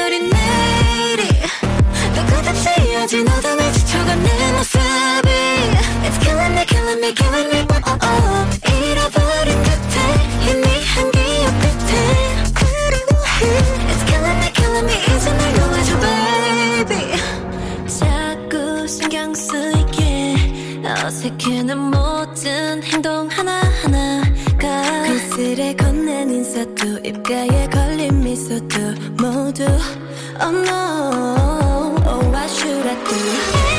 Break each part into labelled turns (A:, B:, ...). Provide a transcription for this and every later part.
A: 어린 내일이 너 끝없이 이어진 어둠에 지쳐간 내 모습이. It's killing me, killing me, killing me, oh, oh, oh. 잃어버린 듯해 희미한 기억 끝에. 그리워해. It's killing me, killing me, 이제 날 놓아줘, baby. 자꾸 신경 쓰이게. 어색해 난 모든 행동 하나하나가 그슬에 건넨 인사도 입가에 건 do? Oh no, oh, what should I do?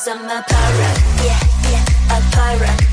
B: Cause I'm a pirate, yeah, yeah, a pirate.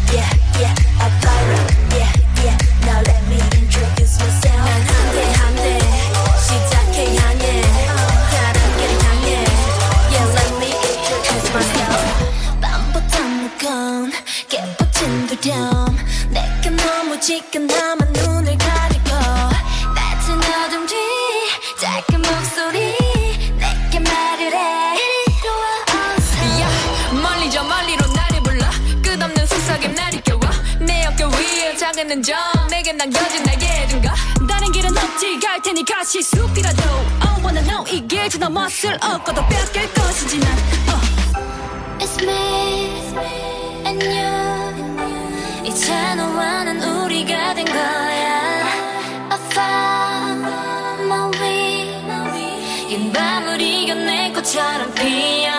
C: 있는 점. 내게 남겨진 나의 둔가. 다른 길은 없지 갈 테니까 시숲이라도 I wanna know 이길 지나 맛을 얻고도 뺏길 것이지 난 uh.
A: It's me, It's me. 안녕 이제 너와 난 우리가 된 거야. I found my way. 이 밤을 이겨낼 것처럼 피어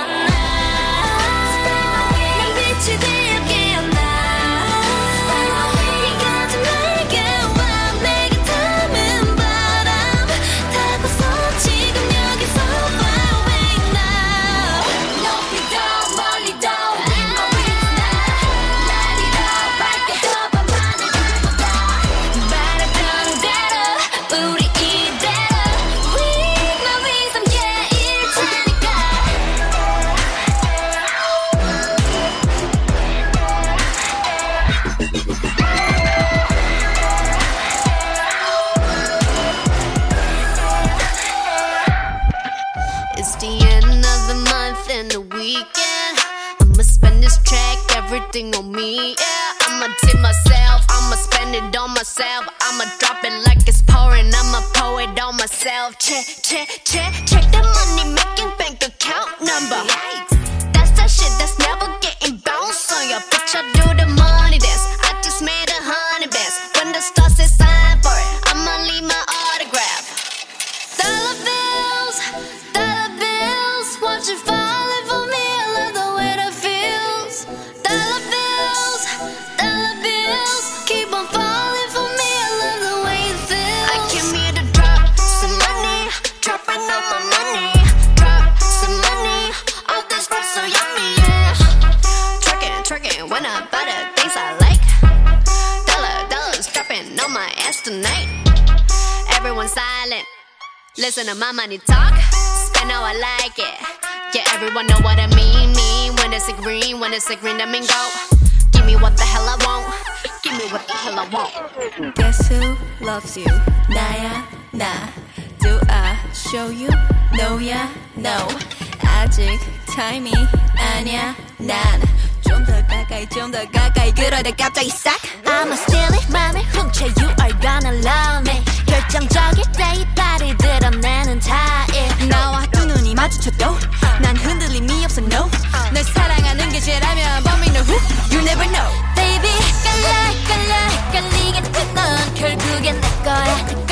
D: myself. I'ma drop it like it's pouring. I'm a poet on myself. Check, check, check, check the money making bank account number. listen to my money talk. Spend how I like it. Yeah, everyone know what I mean. Mean when it's a green, when it's a green, I mean go. Give me what the hell I want. Give me what the hell I want.
B: Guess who loves you? Nah, nah. Do I show you? No, yeah, no. 아직 타이밍 아니야 난. 좀 더 가까이 좀 더 가까이 그러다 갑자기 싹
A: I'ma steal it 맘에 훔쳐 You are gonna love me 열정적일 때이 발을 드러내는 타입
B: 나와 두 눈이 마주쳤죠. 난 흔들림이 없어 no. 널 사랑하는 게 죄라면 But we know you never know.
A: Baby 깔라 깔라 깔리게 된넌 결국엔 내 거야.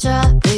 A: drop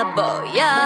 A: the boy, yeah.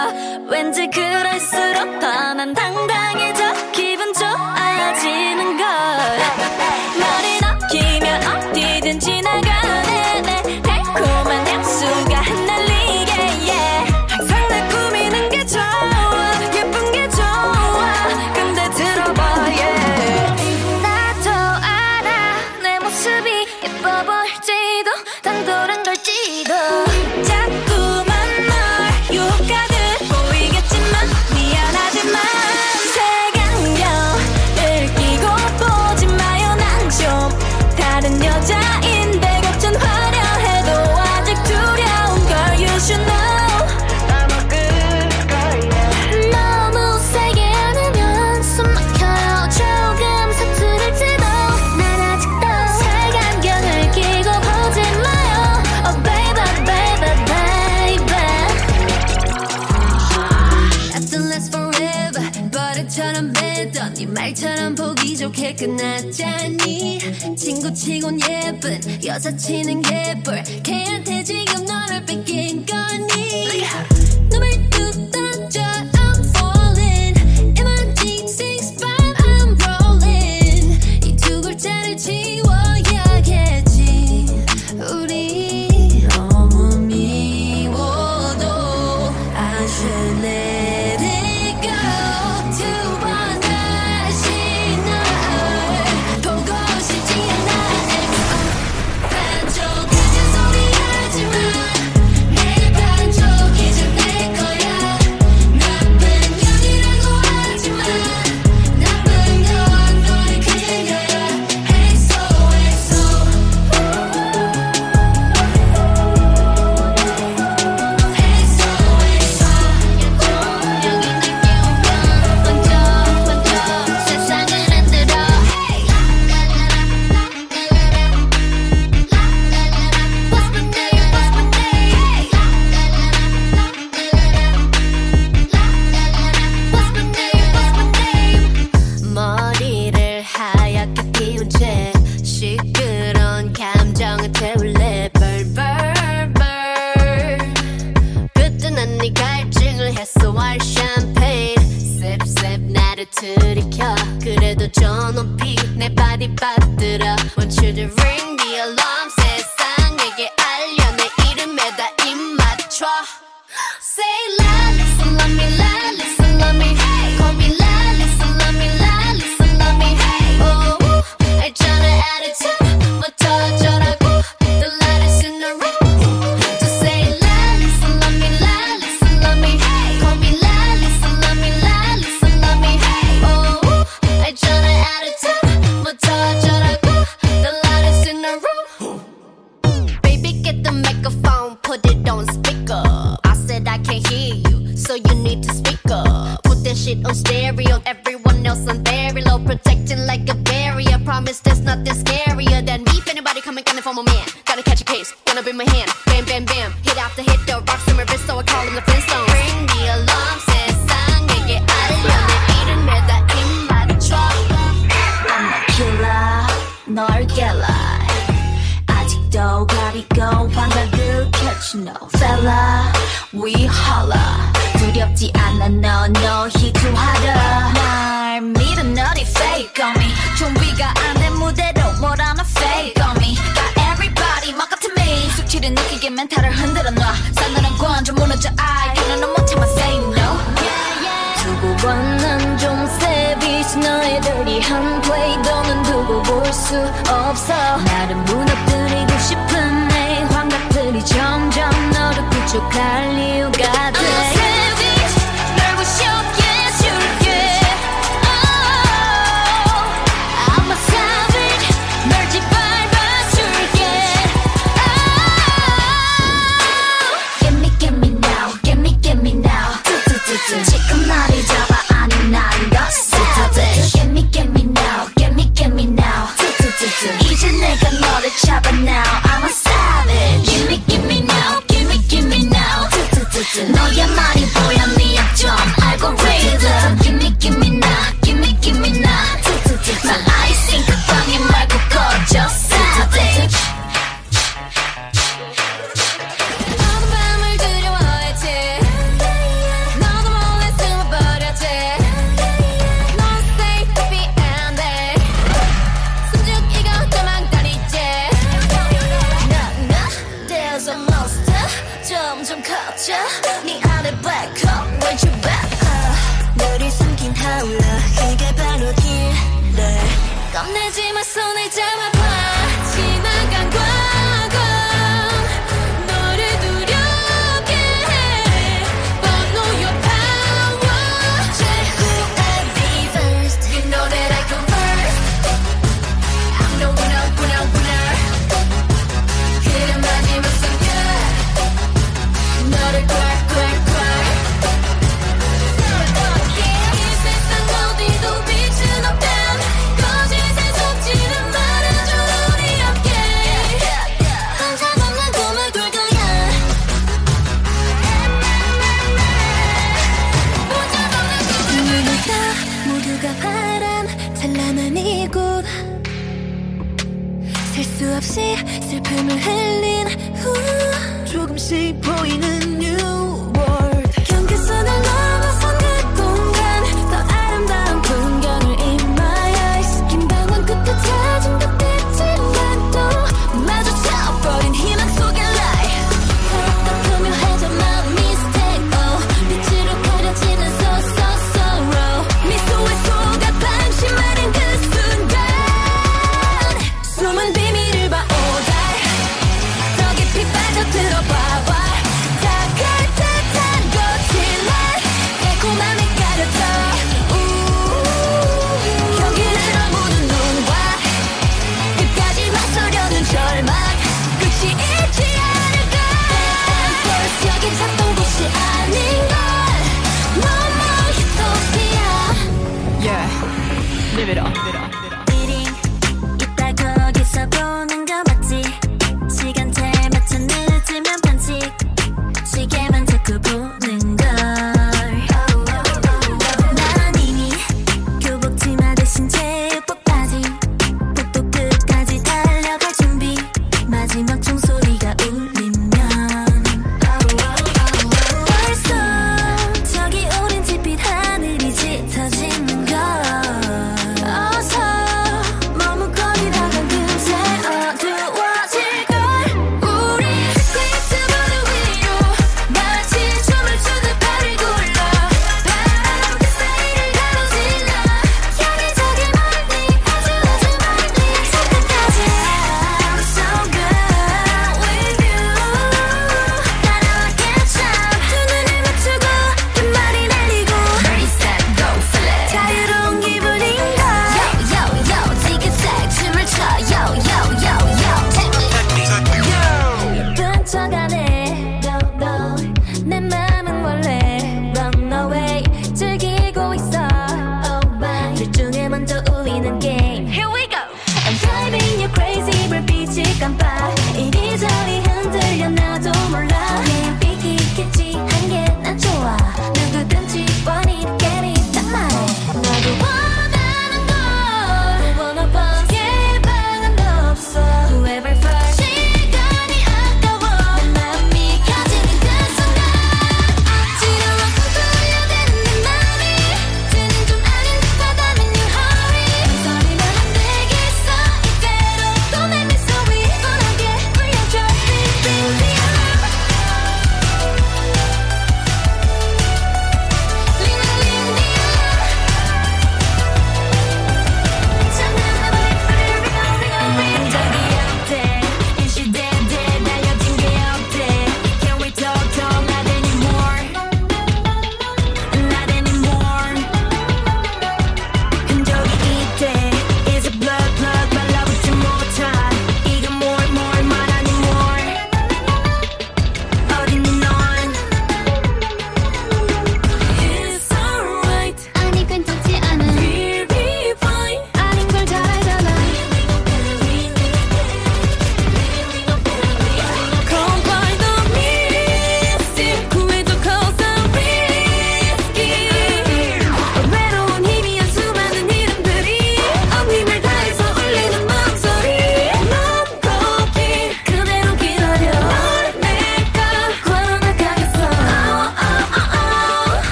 A: 끝났잖니. 친구 치곤 예쁜 여자 치는 개뿔. 걔한테 지금 너를 뺏긴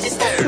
E: just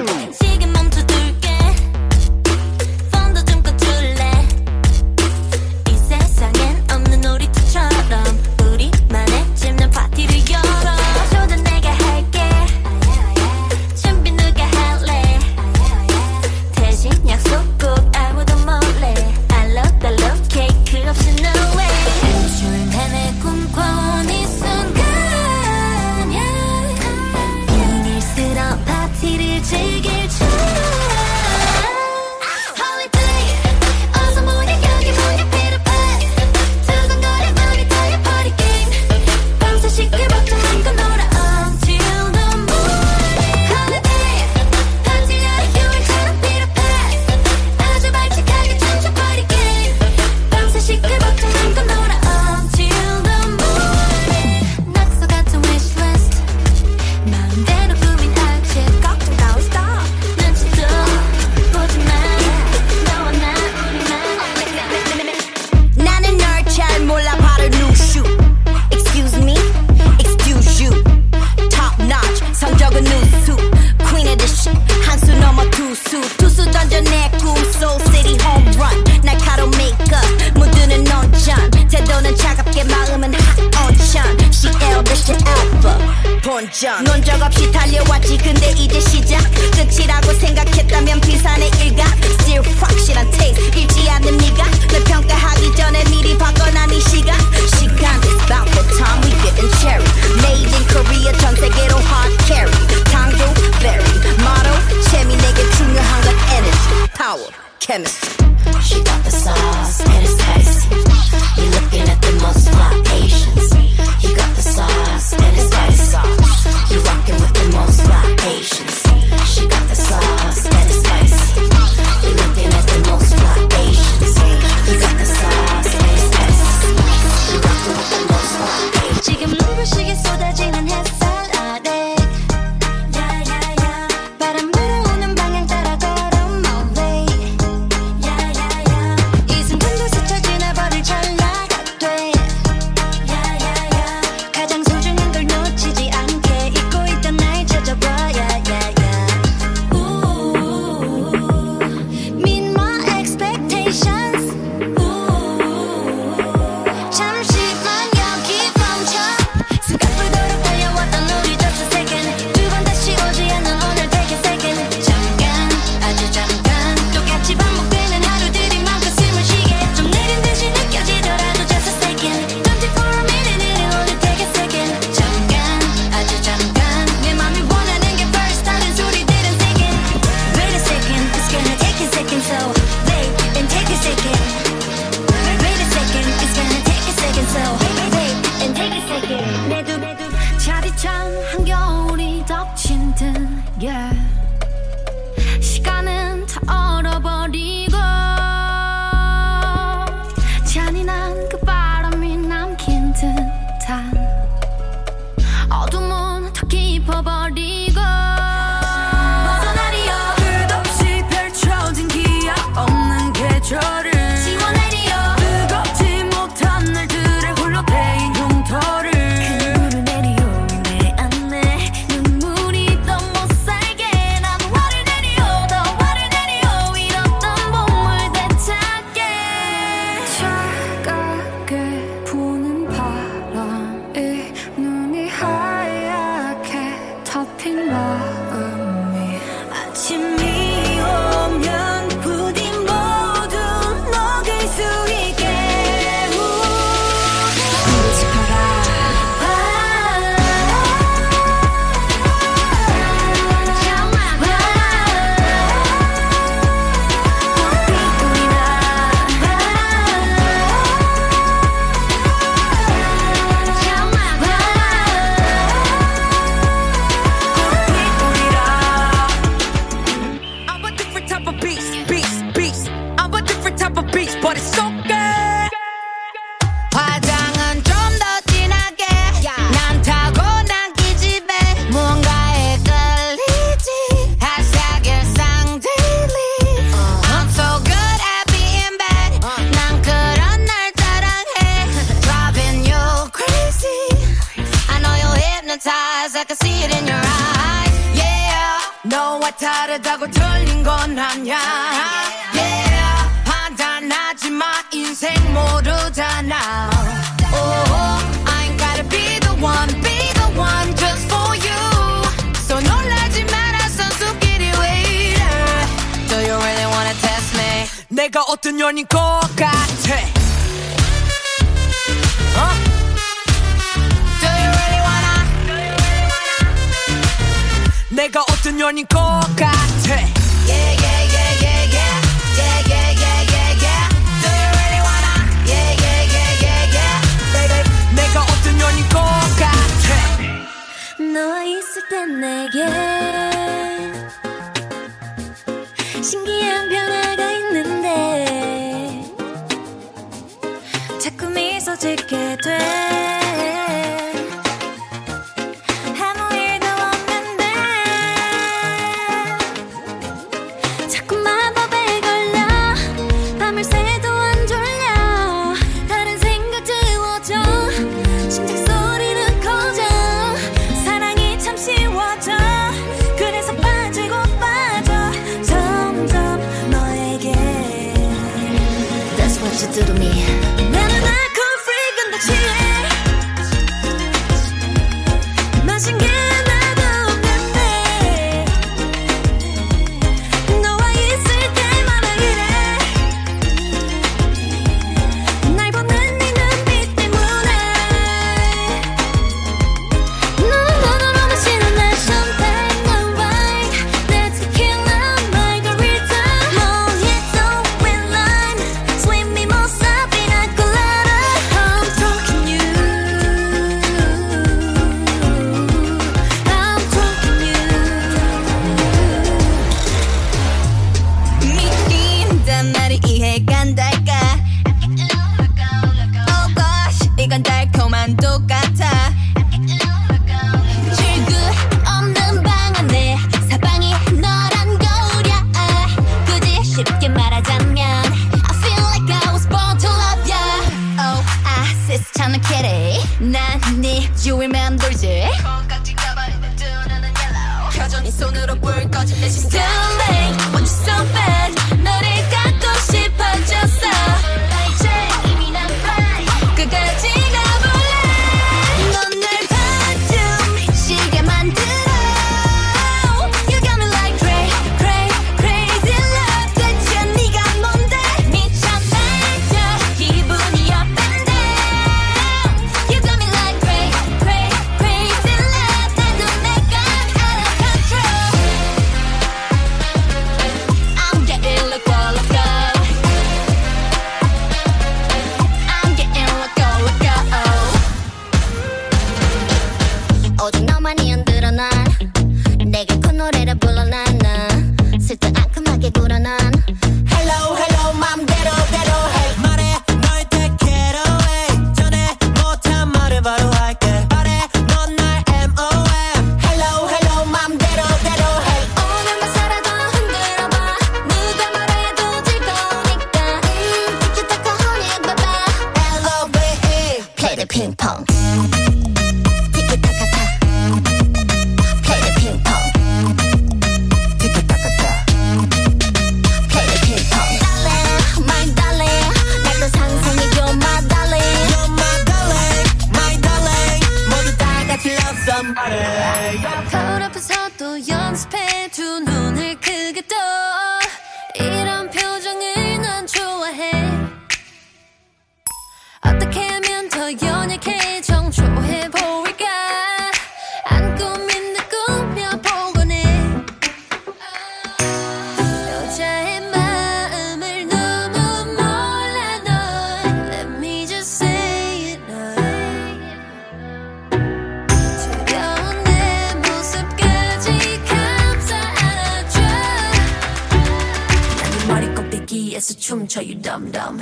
A: 연약해 정초해 보일까? 안 꾸민 내 꾸며 보고네 여자의 마음을 너무 몰라 널 Let me just 내 모습까지 감싸 안아줘. 나는 머리 꼽히기에서 춤춰 you dumb dumb.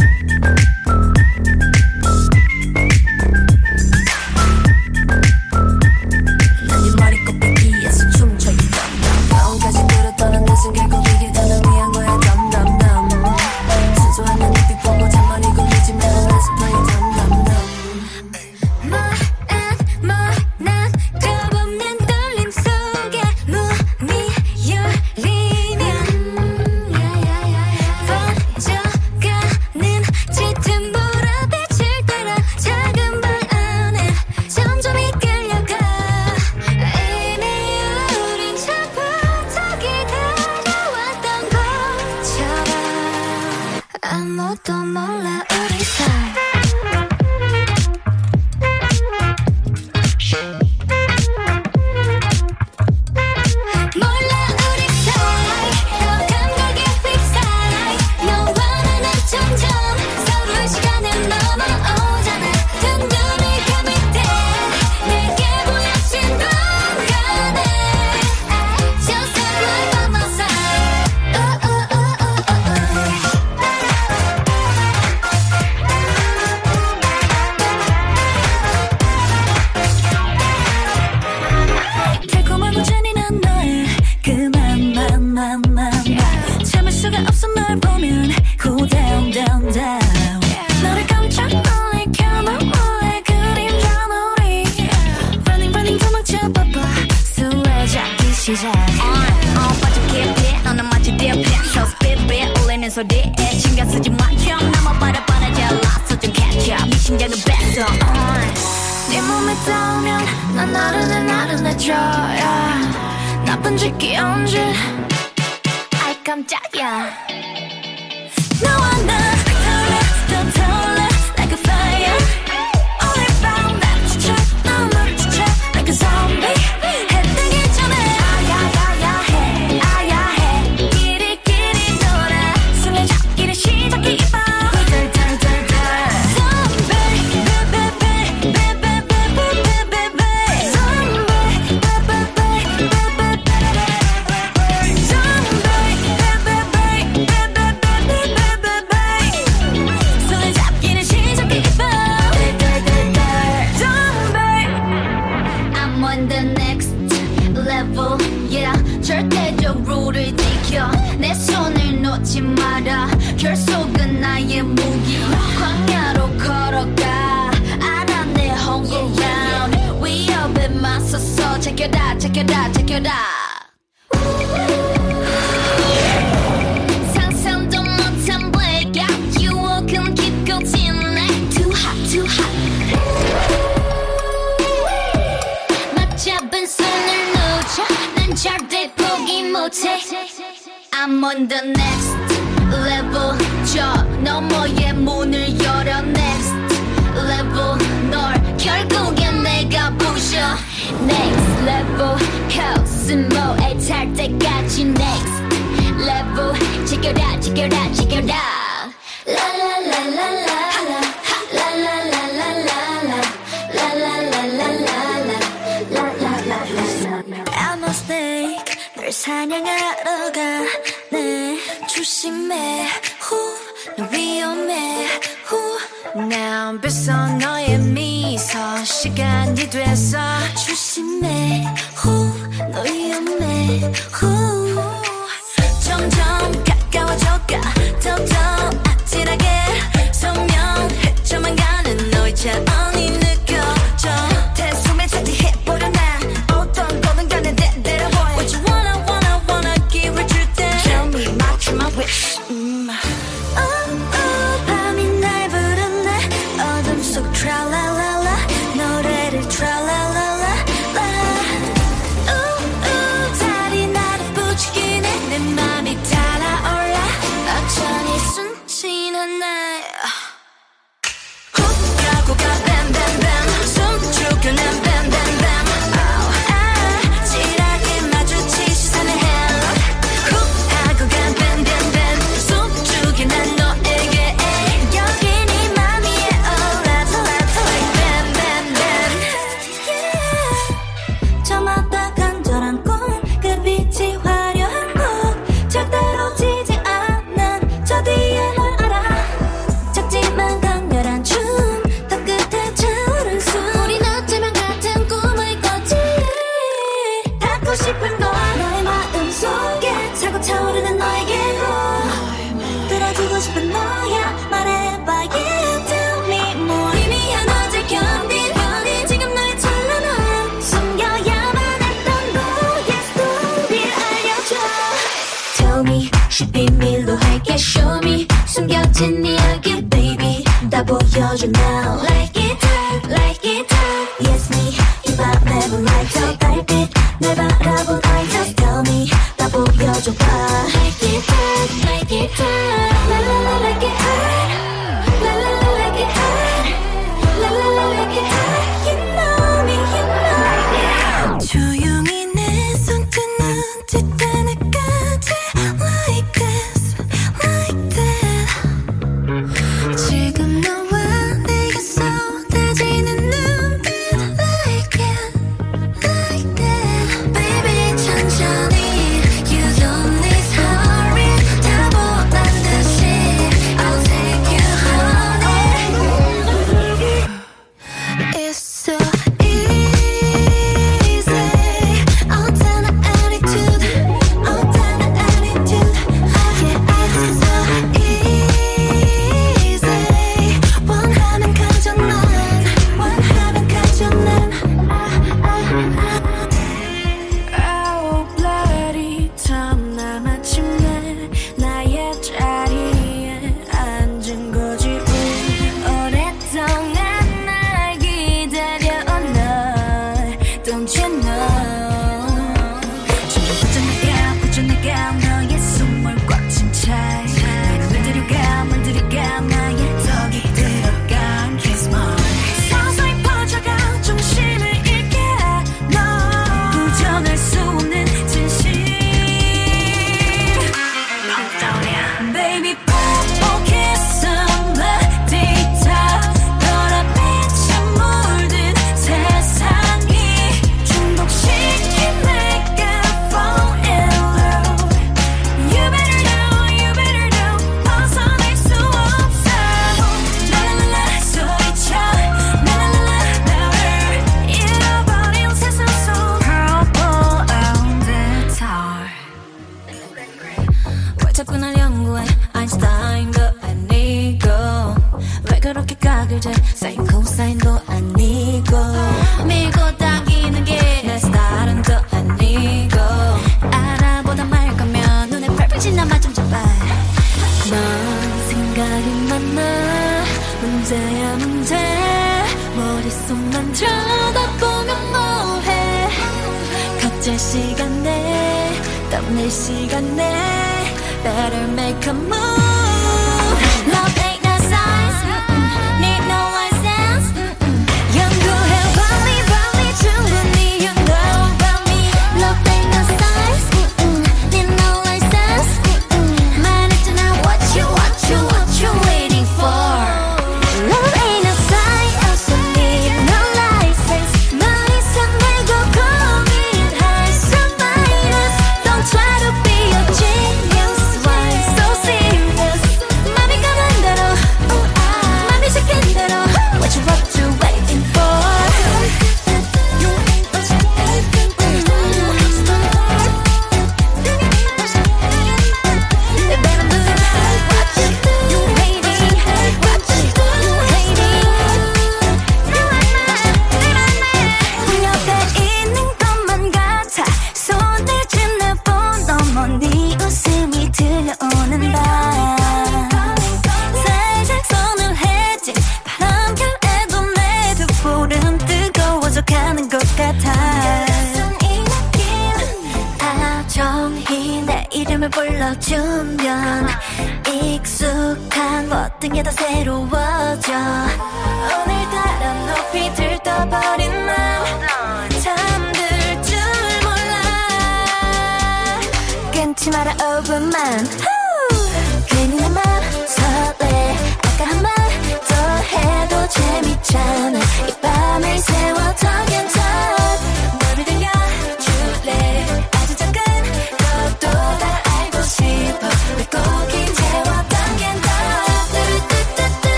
B: I come the back on. 네
A: 몸에 닿으면 난 나른해 나른해져. Yeah. 나쁜 짓 귀여운 짓.
B: 아이 깜짝이야.
A: not. tell her like a. noche
B: I'm on the next level. 저 너머의 문을 열어 next level. 널 결국엔 내가 부셔 next level. 코스모에 탈 때까지 next level. 지켜라 지켜라 지켜라.
A: 사냥하러 가네. 조심해. 후 위험해. 후. Now 벌써 너의 미소. 시간이 됐어. 조심해. 후너 위험해. 후. 점점 가까워져가 더더 아찔하게. 선명해져만 가는 너의 차원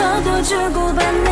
A: 저도 주고받는